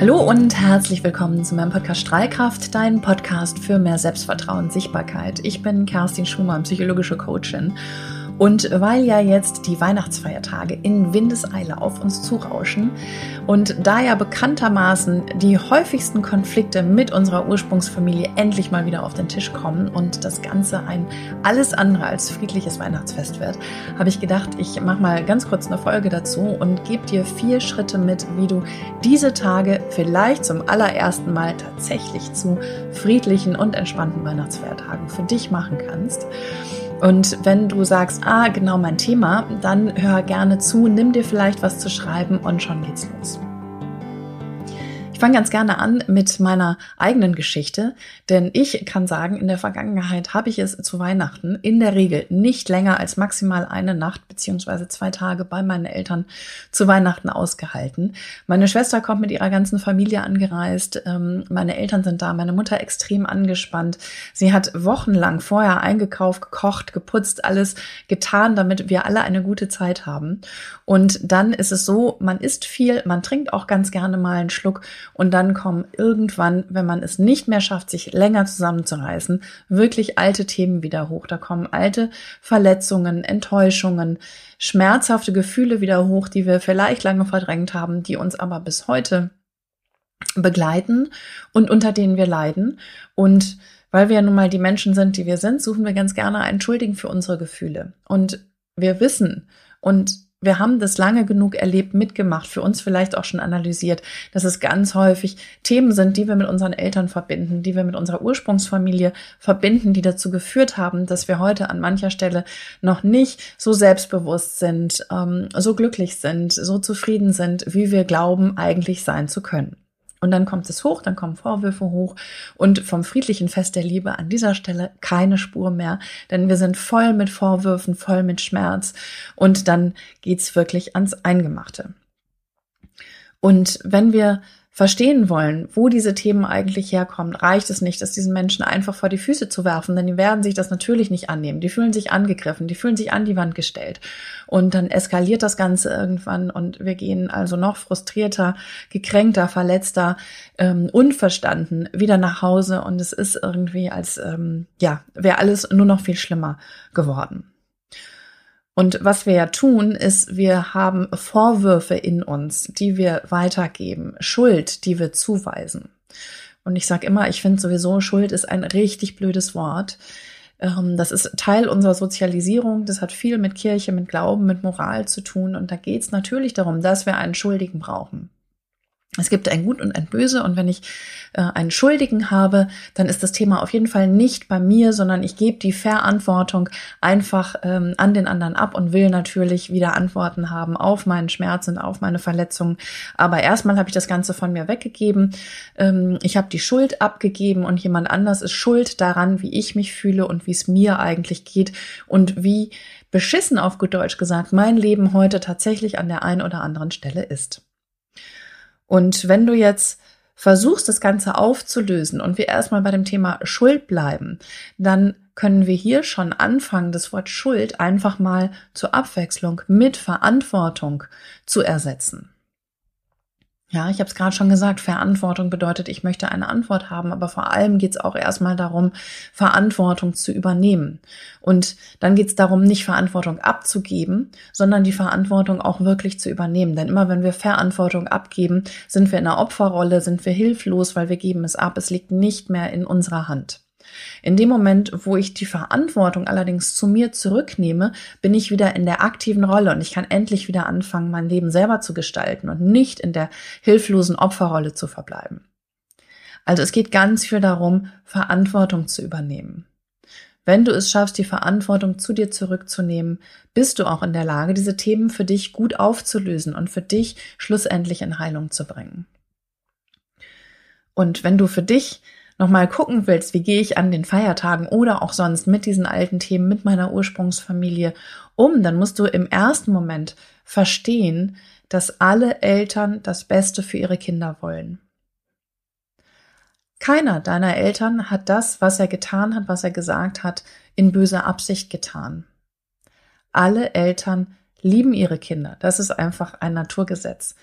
Hallo und herzlich willkommen zu meinem Podcast Strahlkraft, dein Podcast für mehr Selbstvertrauen und Sichtbarkeit. Ich bin Kerstin Schumann, psychologische Coachin und weil ja jetzt die Weihnachtsfeiertage in Windeseile auf uns zurauschen und da ja bekanntermaßen die häufigsten Konflikte mit unserer Ursprungsfamilie endlich mal wieder auf den Tisch kommen und das Ganze ein alles andere als friedliches Weihnachtsfest wird, habe ich gedacht, ich mache mal ganz kurz eine Folge dazu und gebe dir vier Schritte mit, wie du diese Tage vielleicht zum allerersten Mal tatsächlich zu friedlichen und entspannten Weihnachtsfeiertagen für dich machen kannst. Und wenn du sagst, ah, genau mein Thema, dann hör gerne zu, nimm dir vielleicht was zu schreiben und schon geht's los. Ich fange ganz gerne an mit meiner eigenen Geschichte, denn ich kann sagen, in der Vergangenheit habe ich es zu Weihnachten in der Regel nicht länger als maximal eine Nacht beziehungsweise zwei Tage bei meinen Eltern zu Weihnachten ausgehalten. Meine Schwester kommt mit ihrer ganzen Familie angereist, ähm, meine Eltern sind da, meine Mutter extrem angespannt. Sie hat wochenlang vorher eingekauft, gekocht, geputzt, alles getan, damit wir alle eine gute Zeit haben. Und dann ist es so, man isst viel, man trinkt auch ganz gerne mal einen Schluck und dann kommen irgendwann, wenn man es nicht mehr schafft, sich länger zusammenzureißen, wirklich alte Themen wieder hoch. Da kommen alte Verletzungen, Enttäuschungen, schmerzhafte Gefühle wieder hoch, die wir vielleicht lange verdrängt haben, die uns aber bis heute begleiten und unter denen wir leiden. Und weil wir ja nun mal die Menschen sind, die wir sind, suchen wir ganz gerne einen Schuldigen für unsere Gefühle. Und wir wissen und wir haben das lange genug erlebt, mitgemacht, für uns vielleicht auch schon analysiert, dass es ganz häufig Themen sind, die wir mit unseren Eltern verbinden, die wir mit unserer Ursprungsfamilie verbinden, die dazu geführt haben, dass wir heute an mancher Stelle noch nicht so selbstbewusst sind, ähm, so glücklich sind, so zufrieden sind, wie wir glauben, eigentlich sein zu können. Und dann kommt es hoch, dann kommen Vorwürfe hoch. Und vom friedlichen Fest der Liebe an dieser Stelle keine Spur mehr, denn wir sind voll mit Vorwürfen, voll mit Schmerz. Und dann geht's wirklich ans Eingemachte. Und wenn wir verstehen wollen, wo diese Themen eigentlich herkommen, reicht es nicht, das diesen Menschen einfach vor die Füße zu werfen, denn die werden sich das natürlich nicht annehmen. Die fühlen sich angegriffen, die fühlen sich an die Wand gestellt. Und dann eskaliert das Ganze irgendwann und wir gehen also noch frustrierter, gekränkter, verletzter, ähm, unverstanden wieder nach Hause und es ist irgendwie als, ähm, ja, wäre alles nur noch viel schlimmer geworden. Und was wir ja tun, ist, wir haben Vorwürfe in uns, die wir weitergeben, Schuld, die wir zuweisen. Und ich sage immer, ich finde sowieso, Schuld ist ein richtig blödes Wort. Ähm, das ist Teil unserer Sozialisierung. Das hat viel mit Kirche, mit Glauben, mit Moral zu tun. Und da geht es natürlich darum, dass wir einen Schuldigen brauchen. Es gibt ein Gut und ein Böse und wenn ich äh, einen Schuldigen habe, dann ist das Thema auf jeden Fall nicht bei mir, sondern ich gebe die Verantwortung einfach ähm, an den anderen ab und will natürlich wieder Antworten haben auf meinen Schmerz und auf meine Verletzungen. Aber erstmal habe ich das Ganze von mir weggegeben. Ähm, ich habe die Schuld abgegeben und jemand anders ist schuld daran, wie ich mich fühle und wie es mir eigentlich geht und wie beschissen auf gut Deutsch gesagt mein Leben heute tatsächlich an der einen oder anderen Stelle ist. Und wenn du jetzt versuchst, das Ganze aufzulösen und wir erstmal bei dem Thema Schuld bleiben, dann können wir hier schon anfangen, das Wort Schuld einfach mal zur Abwechslung mit Verantwortung zu ersetzen. Ja, ich habe es gerade schon gesagt, Verantwortung bedeutet, ich möchte eine Antwort haben, aber vor allem geht es auch erstmal darum, Verantwortung zu übernehmen. Und dann geht es darum, nicht Verantwortung abzugeben, sondern die Verantwortung auch wirklich zu übernehmen. Denn immer wenn wir Verantwortung abgeben, sind wir in einer Opferrolle, sind wir hilflos, weil wir geben es ab. Es liegt nicht mehr in unserer Hand. In dem Moment, wo ich die Verantwortung allerdings zu mir zurücknehme, bin ich wieder in der aktiven Rolle und ich kann endlich wieder anfangen, mein Leben selber zu gestalten und nicht in der hilflosen Opferrolle zu verbleiben. Also es geht ganz viel darum, Verantwortung zu übernehmen. Wenn du es schaffst, die Verantwortung zu dir zurückzunehmen, bist du auch in der Lage, diese Themen für dich gut aufzulösen und für dich schlussendlich in Heilung zu bringen. Und wenn du für dich nochmal gucken willst, wie gehe ich an den Feiertagen oder auch sonst mit diesen alten Themen, mit meiner Ursprungsfamilie um, dann musst du im ersten Moment verstehen, dass alle Eltern das Beste für ihre Kinder wollen. Keiner deiner Eltern hat das, was er getan hat, was er gesagt hat, in böser Absicht getan. Alle Eltern lieben ihre Kinder. Das ist einfach ein Naturgesetz.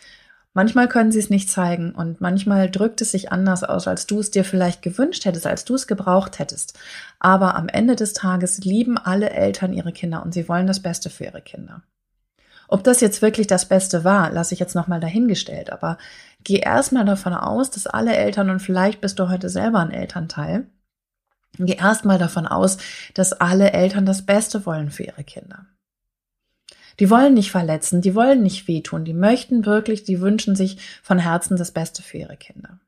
Manchmal können sie es nicht zeigen und manchmal drückt es sich anders aus, als du es dir vielleicht gewünscht hättest, als du es gebraucht hättest. Aber am Ende des Tages lieben alle Eltern ihre Kinder und sie wollen das Beste für ihre Kinder. Ob das jetzt wirklich das Beste war, lasse ich jetzt nochmal dahingestellt, aber geh erstmal davon aus, dass alle Eltern, und vielleicht bist du heute selber ein Elternteil, geh erstmal davon aus, dass alle Eltern das Beste wollen für ihre Kinder. Die wollen nicht verletzen, die wollen nicht wehtun, die möchten wirklich, die wünschen sich von Herzen das Beste für ihre Kinder.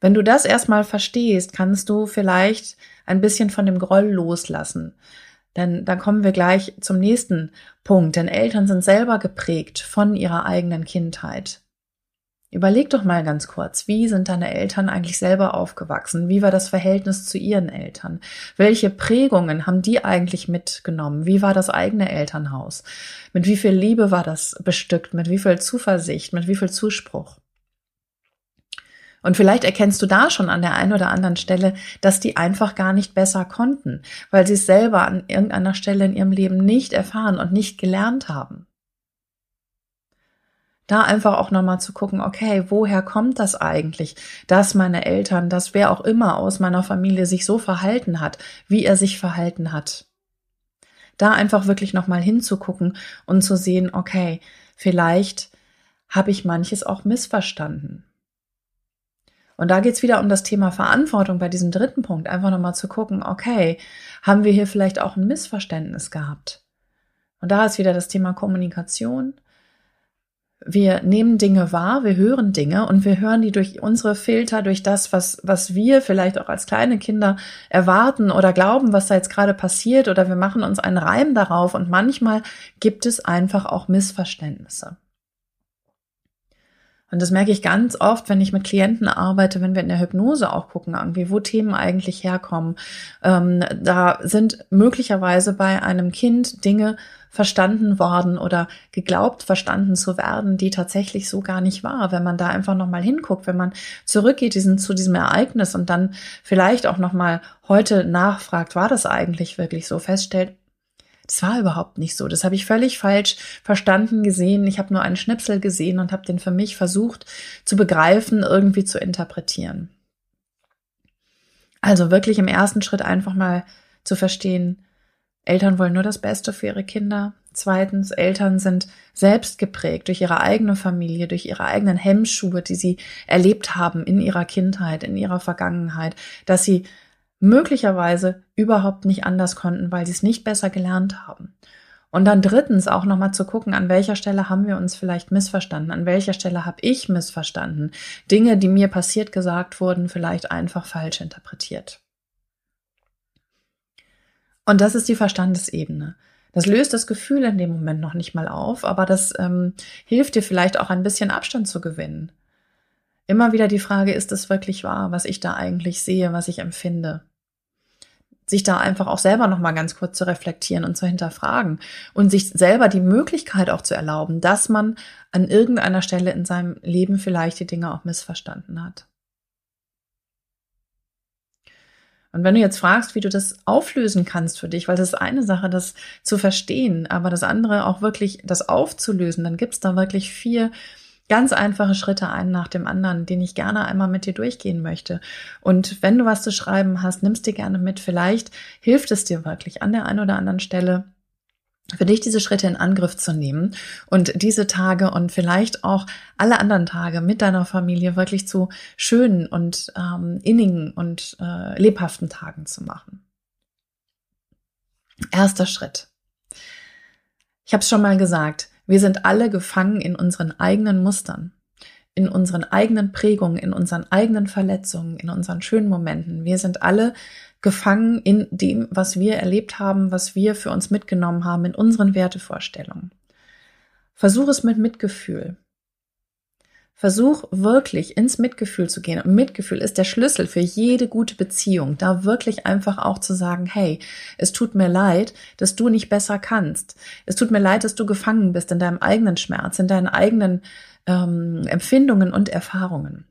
Wenn du das erstmal verstehst, kannst du vielleicht ein bisschen von dem Groll loslassen. Denn da kommen wir gleich zum nächsten Punkt. Denn Eltern sind selber geprägt von ihrer eigenen Kindheit. Überleg doch mal ganz kurz, wie sind deine Eltern eigentlich selber aufgewachsen? Wie war das Verhältnis zu ihren Eltern? Welche Prägungen haben die eigentlich mitgenommen? Wie war das eigene Elternhaus? Mit wie viel Liebe war das bestückt? Mit wie viel Zuversicht? Mit wie viel Zuspruch? Und vielleicht erkennst du da schon an der einen oder anderen Stelle, dass die einfach gar nicht besser konnten, weil sie es selber an irgendeiner Stelle in ihrem Leben nicht erfahren und nicht gelernt haben da einfach auch nochmal zu gucken, okay, woher kommt das eigentlich, dass meine Eltern, dass wer auch immer aus meiner Familie sich so verhalten hat, wie er sich verhalten hat. Da einfach wirklich nochmal hinzugucken und zu sehen, okay, vielleicht habe ich manches auch missverstanden. Und da geht's wieder um das Thema Verantwortung bei diesem dritten Punkt, einfach nochmal zu gucken, okay, haben wir hier vielleicht auch ein Missverständnis gehabt? Und da ist wieder das Thema Kommunikation wir nehmen Dinge wahr, wir hören Dinge und wir hören die durch unsere Filter, durch das, was, was wir vielleicht auch als kleine Kinder erwarten oder glauben, was da jetzt gerade passiert oder wir machen uns einen Reim darauf und manchmal gibt es einfach auch Missverständnisse. Und das merke ich ganz oft, wenn ich mit Klienten arbeite, wenn wir in der Hypnose auch gucken, irgendwie, wo Themen eigentlich herkommen. Ähm, da sind möglicherweise bei einem Kind Dinge verstanden worden oder geglaubt verstanden zu werden, die tatsächlich so gar nicht war. Wenn man da einfach nochmal hinguckt, wenn man zurückgeht diesen, zu diesem Ereignis und dann vielleicht auch nochmal heute nachfragt, war das eigentlich wirklich so, feststellt, das war überhaupt nicht so. Das habe ich völlig falsch verstanden gesehen. Ich habe nur einen Schnipsel gesehen und habe den für mich versucht zu begreifen, irgendwie zu interpretieren. Also wirklich im ersten Schritt einfach mal zu verstehen, Eltern wollen nur das Beste für ihre Kinder. Zweitens, Eltern sind selbst geprägt durch ihre eigene Familie, durch ihre eigenen Hemmschuhe, die sie erlebt haben in ihrer Kindheit, in ihrer Vergangenheit, dass sie möglicherweise überhaupt nicht anders konnten, weil sie es nicht besser gelernt haben. Und dann drittens auch nochmal zu gucken, an welcher Stelle haben wir uns vielleicht missverstanden, an welcher Stelle habe ich missverstanden, Dinge, die mir passiert gesagt wurden, vielleicht einfach falsch interpretiert. Und das ist die Verstandesebene. Das löst das Gefühl in dem Moment noch nicht mal auf, aber das ähm, hilft dir vielleicht auch ein bisschen Abstand zu gewinnen. Immer wieder die Frage, ist es wirklich wahr, was ich da eigentlich sehe, was ich empfinde? Sich da einfach auch selber nochmal ganz kurz zu reflektieren und zu hinterfragen und sich selber die Möglichkeit auch zu erlauben, dass man an irgendeiner Stelle in seinem Leben vielleicht die Dinge auch missverstanden hat. Und wenn du jetzt fragst, wie du das auflösen kannst für dich, weil das ist eine Sache, das zu verstehen, aber das andere auch wirklich das aufzulösen, dann gibt's da wirklich vier ganz einfache Schritte einen nach dem anderen, den ich gerne einmal mit dir durchgehen möchte. Und wenn du was zu schreiben hast, nimmst dir gerne mit. Vielleicht hilft es dir wirklich an der einen oder anderen Stelle für dich diese Schritte in Angriff zu nehmen und diese Tage und vielleicht auch alle anderen Tage mit deiner Familie wirklich zu schönen und ähm, innigen und äh, lebhaften Tagen zu machen. Erster Schritt. Ich habe es schon mal gesagt, wir sind alle gefangen in unseren eigenen Mustern, in unseren eigenen Prägungen, in unseren eigenen Verletzungen, in unseren schönen Momenten. Wir sind alle gefangen in dem, was wir erlebt haben, was wir für uns mitgenommen haben, in unseren Wertevorstellungen. Versuch es mit Mitgefühl. Versuch wirklich ins Mitgefühl zu gehen. Mitgefühl ist der Schlüssel für jede gute Beziehung. Da wirklich einfach auch zu sagen, hey, es tut mir leid, dass du nicht besser kannst. Es tut mir leid, dass du gefangen bist in deinem eigenen Schmerz, in deinen eigenen ähm, Empfindungen und Erfahrungen.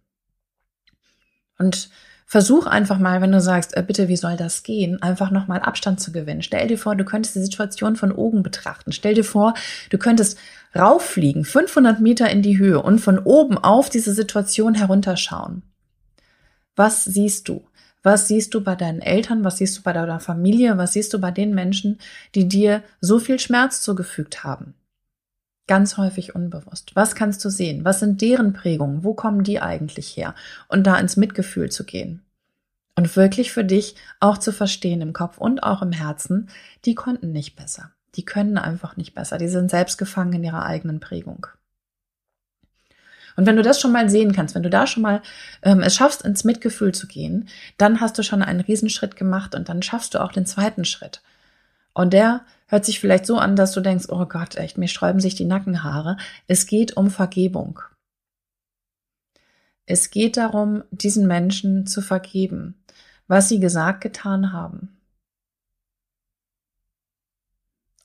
Und Versuch einfach mal, wenn du sagst, äh, bitte, wie soll das gehen, einfach nochmal Abstand zu gewinnen. Stell dir vor, du könntest die Situation von oben betrachten. Stell dir vor, du könntest rauffliegen, 500 Meter in die Höhe und von oben auf diese Situation herunterschauen. Was siehst du? Was siehst du bei deinen Eltern? Was siehst du bei deiner Familie? Was siehst du bei den Menschen, die dir so viel Schmerz zugefügt haben? Ganz häufig unbewusst. Was kannst du sehen? Was sind deren Prägungen? Wo kommen die eigentlich her? Und da ins Mitgefühl zu gehen. Und wirklich für dich auch zu verstehen im Kopf und auch im Herzen, die konnten nicht besser. Die können einfach nicht besser. Die sind selbst gefangen in ihrer eigenen Prägung. Und wenn du das schon mal sehen kannst, wenn du da schon mal ähm, es schaffst, ins Mitgefühl zu gehen, dann hast du schon einen Riesenschritt gemacht und dann schaffst du auch den zweiten Schritt. Und der hört sich vielleicht so an, dass du denkst, oh Gott, echt, mir sträuben sich die Nackenhaare. Es geht um Vergebung. Es geht darum, diesen Menschen zu vergeben, was sie gesagt, getan haben.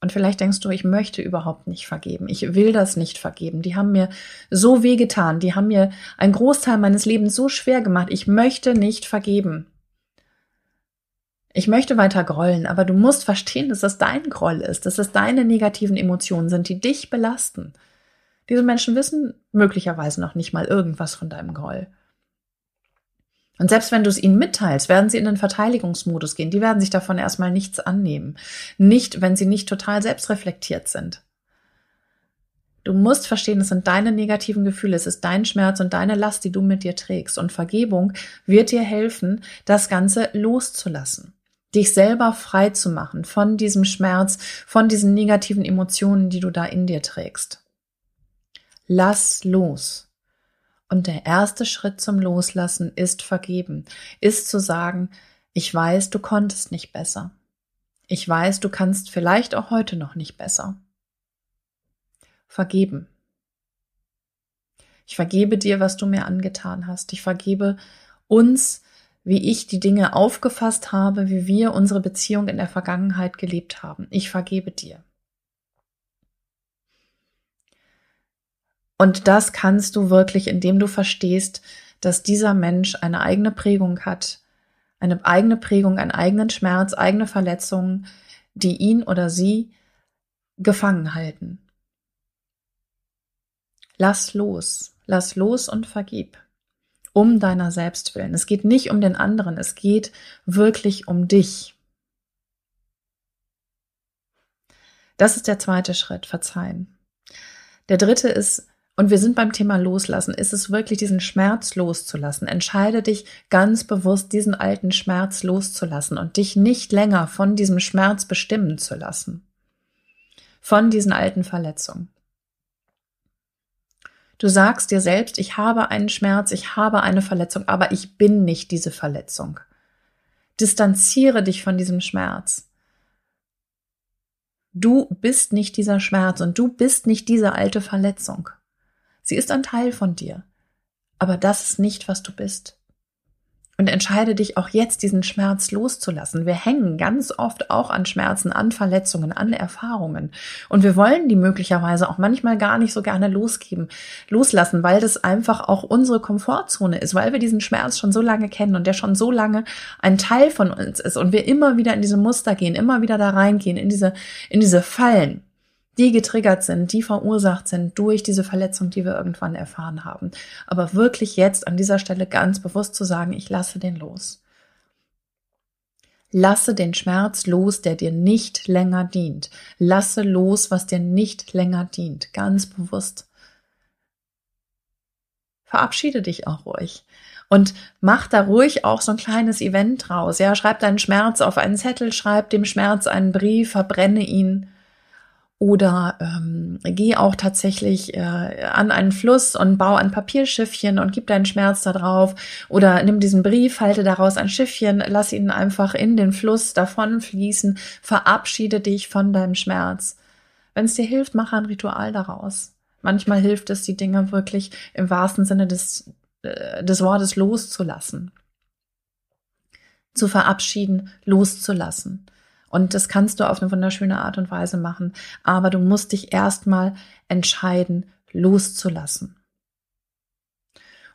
Und vielleicht denkst du, ich möchte überhaupt nicht vergeben. Ich will das nicht vergeben. Die haben mir so wehgetan. Die haben mir einen Großteil meines Lebens so schwer gemacht. Ich möchte nicht vergeben. Ich möchte weiter grollen, aber du musst verstehen, dass das dein Groll ist, dass das deine negativen Emotionen sind, die dich belasten. Diese Menschen wissen möglicherweise noch nicht mal irgendwas von deinem Groll. Und selbst wenn du es ihnen mitteilst, werden sie in den Verteidigungsmodus gehen. Die werden sich davon erstmal nichts annehmen. Nicht, wenn sie nicht total selbstreflektiert sind. Du musst verstehen, es sind deine negativen Gefühle, es ist dein Schmerz und deine Last, die du mit dir trägst. Und Vergebung wird dir helfen, das Ganze loszulassen. Dich selber frei zu machen von diesem Schmerz, von diesen negativen Emotionen, die du da in dir trägst. Lass los. Und der erste Schritt zum Loslassen ist vergeben, ist zu sagen, ich weiß, du konntest nicht besser. Ich weiß, du kannst vielleicht auch heute noch nicht besser. Vergeben. Ich vergebe dir, was du mir angetan hast. Ich vergebe uns, wie ich die Dinge aufgefasst habe, wie wir unsere Beziehung in der Vergangenheit gelebt haben. Ich vergebe dir. Und das kannst du wirklich, indem du verstehst, dass dieser Mensch eine eigene Prägung hat, eine eigene Prägung, einen eigenen Schmerz, eigene Verletzungen, die ihn oder sie gefangen halten. Lass los, lass los und vergib. Um deiner selbst willen. Es geht nicht um den anderen, es geht wirklich um dich. Das ist der zweite Schritt, verzeihen. Der dritte ist, und wir sind beim Thema Loslassen. Ist es wirklich diesen Schmerz loszulassen? Entscheide dich ganz bewusst, diesen alten Schmerz loszulassen und dich nicht länger von diesem Schmerz bestimmen zu lassen. Von diesen alten Verletzungen. Du sagst dir selbst, ich habe einen Schmerz, ich habe eine Verletzung, aber ich bin nicht diese Verletzung. Distanziere dich von diesem Schmerz. Du bist nicht dieser Schmerz und du bist nicht diese alte Verletzung. Sie ist ein Teil von dir. Aber das ist nicht, was du bist. Und entscheide dich auch jetzt, diesen Schmerz loszulassen. Wir hängen ganz oft auch an Schmerzen, an Verletzungen, an Erfahrungen. Und wir wollen die möglicherweise auch manchmal gar nicht so gerne losgeben, loslassen, weil das einfach auch unsere Komfortzone ist, weil wir diesen Schmerz schon so lange kennen und der schon so lange ein Teil von uns ist und wir immer wieder in diese Muster gehen, immer wieder da reingehen, in diese, in diese Fallen die getriggert sind, die verursacht sind durch diese Verletzung, die wir irgendwann erfahren haben. Aber wirklich jetzt an dieser Stelle ganz bewusst zu sagen, ich lasse den los. Lasse den Schmerz los, der dir nicht länger dient. Lasse los, was dir nicht länger dient. Ganz bewusst. Verabschiede dich auch ruhig. Und mach da ruhig auch so ein kleines Event draus. Ja, schreib deinen Schmerz auf einen Zettel, schreib dem Schmerz einen Brief, verbrenne ihn oder ähm, geh auch tatsächlich äh, an einen Fluss und bau ein Papierschiffchen und gib deinen Schmerz da drauf. Oder nimm diesen Brief, halte daraus ein Schiffchen, lass ihn einfach in den Fluss davon fließen, verabschiede dich von deinem Schmerz. Wenn es dir hilft, mach ein Ritual daraus. Manchmal hilft es, die Dinge wirklich im wahrsten Sinne des, äh, des Wortes loszulassen. Zu verabschieden, loszulassen. Und das kannst du auf eine wunderschöne Art und Weise machen. Aber du musst dich erstmal entscheiden, loszulassen.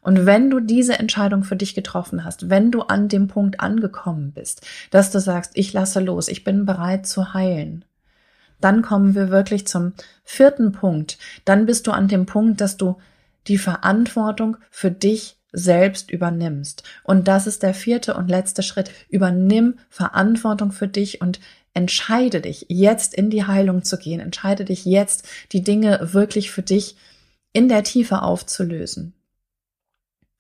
Und wenn du diese Entscheidung für dich getroffen hast, wenn du an dem Punkt angekommen bist, dass du sagst, ich lasse los, ich bin bereit zu heilen, dann kommen wir wirklich zum vierten Punkt. Dann bist du an dem Punkt, dass du die Verantwortung für dich selbst übernimmst. Und das ist der vierte und letzte Schritt. Übernimm Verantwortung für dich und entscheide dich jetzt in die Heilung zu gehen. Entscheide dich jetzt, die Dinge wirklich für dich in der Tiefe aufzulösen.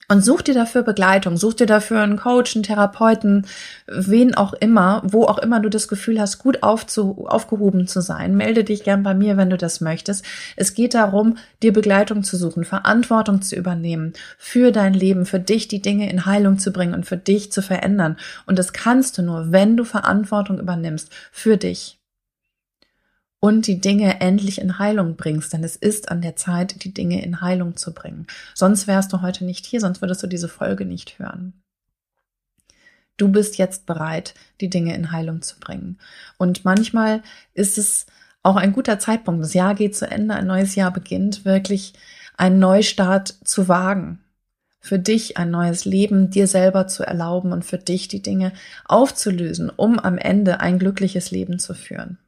Und such dir dafür Begleitung, such dir dafür einen Coach, einen Therapeuten, wen auch immer, wo auch immer du das Gefühl hast, gut aufzu, aufgehoben zu sein. Melde dich gern bei mir, wenn du das möchtest. Es geht darum, dir Begleitung zu suchen, Verantwortung zu übernehmen für dein Leben, für dich die Dinge in Heilung zu bringen und für dich zu verändern. Und das kannst du nur, wenn du Verantwortung übernimmst für dich und die Dinge endlich in Heilung bringst, denn es ist an der Zeit, die Dinge in Heilung zu bringen. Sonst wärst du heute nicht hier, sonst würdest du diese Folge nicht hören. Du bist jetzt bereit, die Dinge in Heilung zu bringen. Und manchmal ist es auch ein guter Zeitpunkt. Das Jahr geht zu Ende, ein neues Jahr beginnt, wirklich einen Neustart zu wagen. Für dich ein neues Leben dir selber zu erlauben und für dich die Dinge aufzulösen, um am Ende ein glückliches Leben zu führen.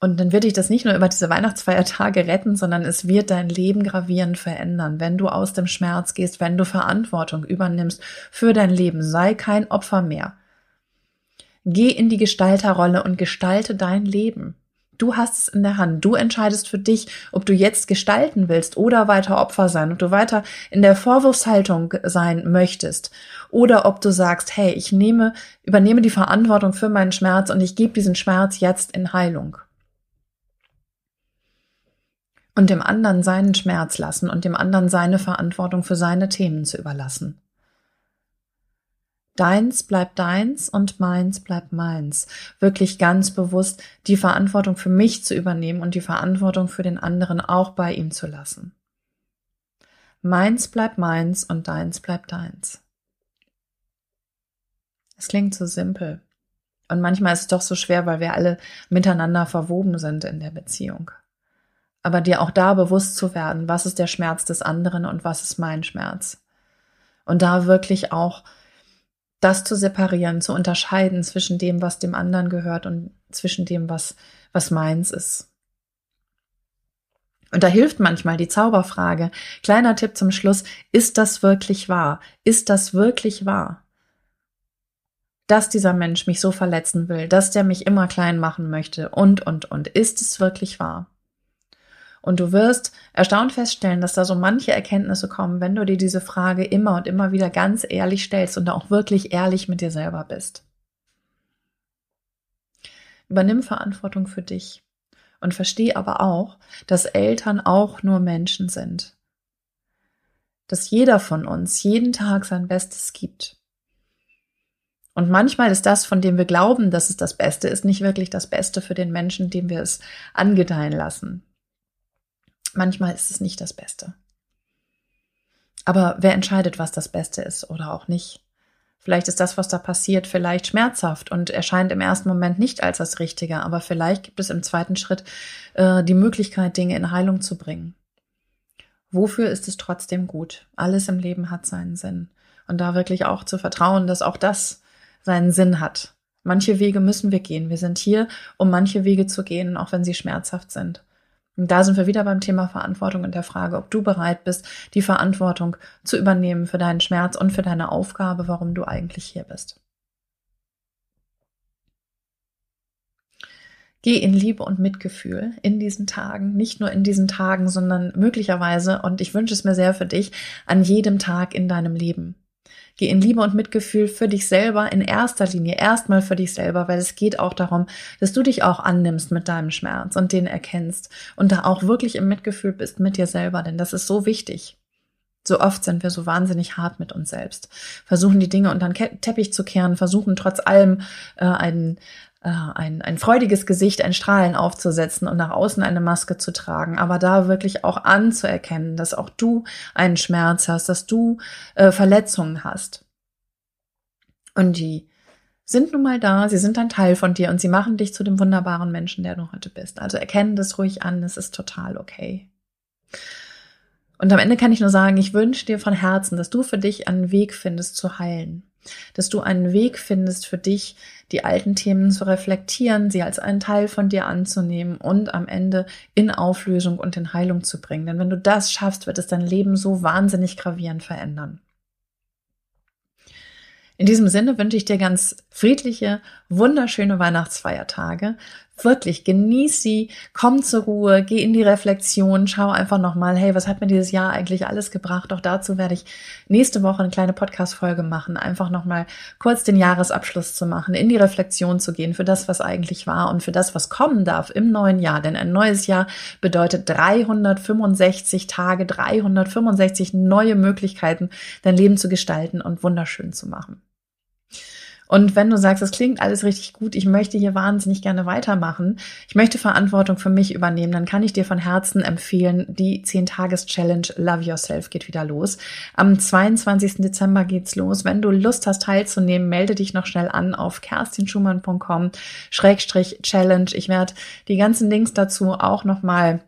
Und dann wird dich das nicht nur über diese Weihnachtsfeiertage retten, sondern es wird dein Leben gravierend verändern, wenn du aus dem Schmerz gehst, wenn du Verantwortung übernimmst für dein Leben. Sei kein Opfer mehr. Geh in die Gestalterrolle und gestalte dein Leben. Du hast es in der Hand. Du entscheidest für dich, ob du jetzt gestalten willst oder weiter Opfer sein, ob du weiter in der Vorwurfshaltung sein möchtest oder ob du sagst, hey, ich nehme, übernehme die Verantwortung für meinen Schmerz und ich gebe diesen Schmerz jetzt in Heilung und dem anderen seinen Schmerz lassen und dem anderen seine Verantwortung für seine Themen zu überlassen. Deins bleibt deins und meins bleibt meins. Wirklich ganz bewusst die Verantwortung für mich zu übernehmen und die Verantwortung für den anderen auch bei ihm zu lassen. Meins bleibt meins und deins bleibt deins. Es klingt so simpel. Und manchmal ist es doch so schwer, weil wir alle miteinander verwoben sind in der Beziehung aber dir auch da bewusst zu werden, was ist der Schmerz des anderen und was ist mein Schmerz. Und da wirklich auch das zu separieren, zu unterscheiden zwischen dem, was dem anderen gehört und zwischen dem, was, was meins ist. Und da hilft manchmal die Zauberfrage. Kleiner Tipp zum Schluss. Ist das wirklich wahr? Ist das wirklich wahr? Dass dieser Mensch mich so verletzen will, dass der mich immer klein machen möchte und, und, und. Ist es wirklich wahr? Und du wirst erstaunt feststellen, dass da so manche Erkenntnisse kommen, wenn du dir diese Frage immer und immer wieder ganz ehrlich stellst und auch wirklich ehrlich mit dir selber bist. Übernimm Verantwortung für dich und versteh aber auch, dass Eltern auch nur Menschen sind. Dass jeder von uns jeden Tag sein Bestes gibt. Und manchmal ist das, von dem wir glauben, dass es das Beste ist, nicht wirklich das Beste für den Menschen, dem wir es angedeihen lassen. Manchmal ist es nicht das Beste. Aber wer entscheidet, was das Beste ist oder auch nicht? Vielleicht ist das, was da passiert, vielleicht schmerzhaft und erscheint im ersten Moment nicht als das Richtige, aber vielleicht gibt es im zweiten Schritt äh, die Möglichkeit, Dinge in Heilung zu bringen. Wofür ist es trotzdem gut? Alles im Leben hat seinen Sinn. Und da wirklich auch zu vertrauen, dass auch das seinen Sinn hat. Manche Wege müssen wir gehen. Wir sind hier, um manche Wege zu gehen, auch wenn sie schmerzhaft sind. Und da sind wir wieder beim Thema Verantwortung und der Frage, ob du bereit bist, die Verantwortung zu übernehmen für deinen Schmerz und für deine Aufgabe, warum du eigentlich hier bist. Geh in Liebe und Mitgefühl in diesen Tagen, nicht nur in diesen Tagen, sondern möglicherweise, und ich wünsche es mir sehr für dich, an jedem Tag in deinem Leben. Geh in Liebe und Mitgefühl für dich selber in erster Linie, erstmal für dich selber, weil es geht auch darum, dass du dich auch annimmst mit deinem Schmerz und den erkennst und da auch wirklich im Mitgefühl bist mit dir selber, denn das ist so wichtig. So oft sind wir so wahnsinnig hart mit uns selbst, versuchen die Dinge unter den Teppich zu kehren, versuchen trotz allem äh, einen, äh, ein, ein freudiges Gesicht, ein Strahlen aufzusetzen und nach außen eine Maske zu tragen, aber da wirklich auch anzuerkennen, dass auch du einen Schmerz hast, dass du äh, Verletzungen hast. Und die sind nun mal da, sie sind ein Teil von dir und sie machen dich zu dem wunderbaren Menschen, der du heute bist. Also erkenne das ruhig an, es ist total okay. Und am Ende kann ich nur sagen, ich wünsche dir von Herzen, dass du für dich einen Weg findest zu heilen. Dass du einen Weg findest für dich, die alten Themen zu reflektieren, sie als einen Teil von dir anzunehmen und am Ende in Auflösung und in Heilung zu bringen. Denn wenn du das schaffst, wird es dein Leben so wahnsinnig gravierend verändern. In diesem Sinne wünsche ich dir ganz friedliche, wunderschöne Weihnachtsfeiertage. Wirklich, genieß sie, komm zur Ruhe, geh in die Reflexion, schau einfach nochmal, hey, was hat mir dieses Jahr eigentlich alles gebracht? Auch dazu werde ich nächste Woche eine kleine Podcast-Folge machen, einfach nochmal kurz den Jahresabschluss zu machen, in die Reflexion zu gehen für das, was eigentlich war und für das, was kommen darf im neuen Jahr. Denn ein neues Jahr bedeutet 365 Tage, 365 neue Möglichkeiten, dein Leben zu gestalten und wunderschön zu machen. Und wenn du sagst, es klingt alles richtig gut, ich möchte hier wahnsinnig gerne weitermachen, ich möchte Verantwortung für mich übernehmen, dann kann ich dir von Herzen empfehlen, die 10-Tages-Challenge Love Yourself geht wieder los. Am 22. Dezember geht's los. Wenn du Lust hast teilzunehmen, melde dich noch schnell an auf kerstinschumann.com Schrägstrich Challenge. Ich werde die ganzen Links dazu auch nochmal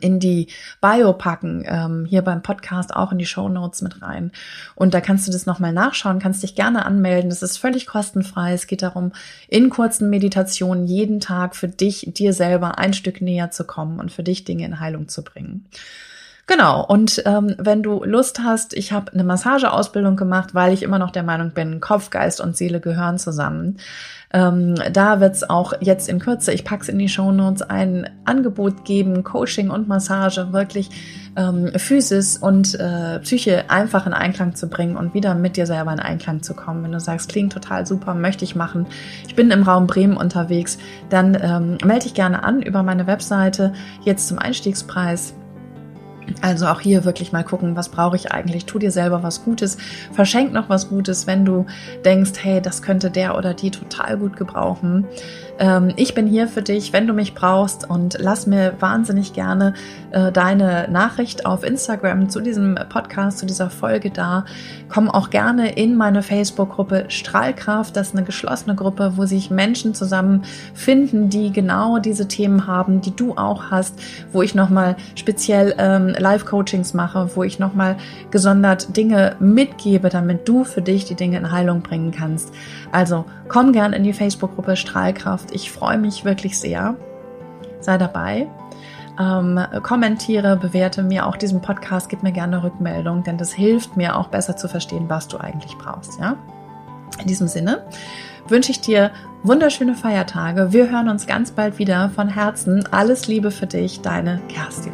in die Bio packen, ähm, hier beim Podcast auch in die Show Notes mit rein. Und da kannst du das nochmal nachschauen, kannst dich gerne anmelden. Das ist völlig kostenfrei. Es geht darum, in kurzen Meditationen jeden Tag für dich, dir selber ein Stück näher zu kommen und für dich Dinge in Heilung zu bringen. Genau, und ähm, wenn du Lust hast, ich habe eine Massageausbildung gemacht, weil ich immer noch der Meinung bin, Kopf, Geist und Seele gehören zusammen. Ähm, da wird es auch jetzt in Kürze, ich pack's in die Show Notes, ein Angebot geben, Coaching und Massage, wirklich ähm, Physis und äh, Psyche einfach in Einklang zu bringen und wieder mit dir selber in Einklang zu kommen. Wenn du sagst, klingt total super, möchte ich machen, ich bin im Raum Bremen unterwegs, dann ähm, melde dich gerne an über meine Webseite jetzt zum Einstiegspreis also auch hier wirklich mal gucken, was brauche ich eigentlich? Tu dir selber was Gutes, verschenk noch was Gutes, wenn du denkst, hey, das könnte der oder die total gut gebrauchen. Ähm, ich bin hier für dich, wenn du mich brauchst und lass mir wahnsinnig gerne äh, deine Nachricht auf Instagram zu diesem Podcast, zu dieser Folge da. Komm auch gerne in meine Facebook-Gruppe Strahlkraft. Das ist eine geschlossene Gruppe, wo sich Menschen zusammenfinden, die genau diese Themen haben, die du auch hast, wo ich nochmal speziell ähm, Live-Coachings mache, wo ich nochmal gesondert Dinge mitgebe, damit du für dich die Dinge in Heilung bringen kannst. Also komm gern in die Facebook-Gruppe Strahlkraft. Ich freue mich wirklich sehr. Sei dabei. Ähm, kommentiere, bewerte mir auch diesen Podcast, gib mir gerne Rückmeldung, denn das hilft mir auch besser zu verstehen, was du eigentlich brauchst. Ja? In diesem Sinne wünsche ich dir wunderschöne Feiertage. Wir hören uns ganz bald wieder von Herzen. Alles Liebe für dich, deine Kerstin.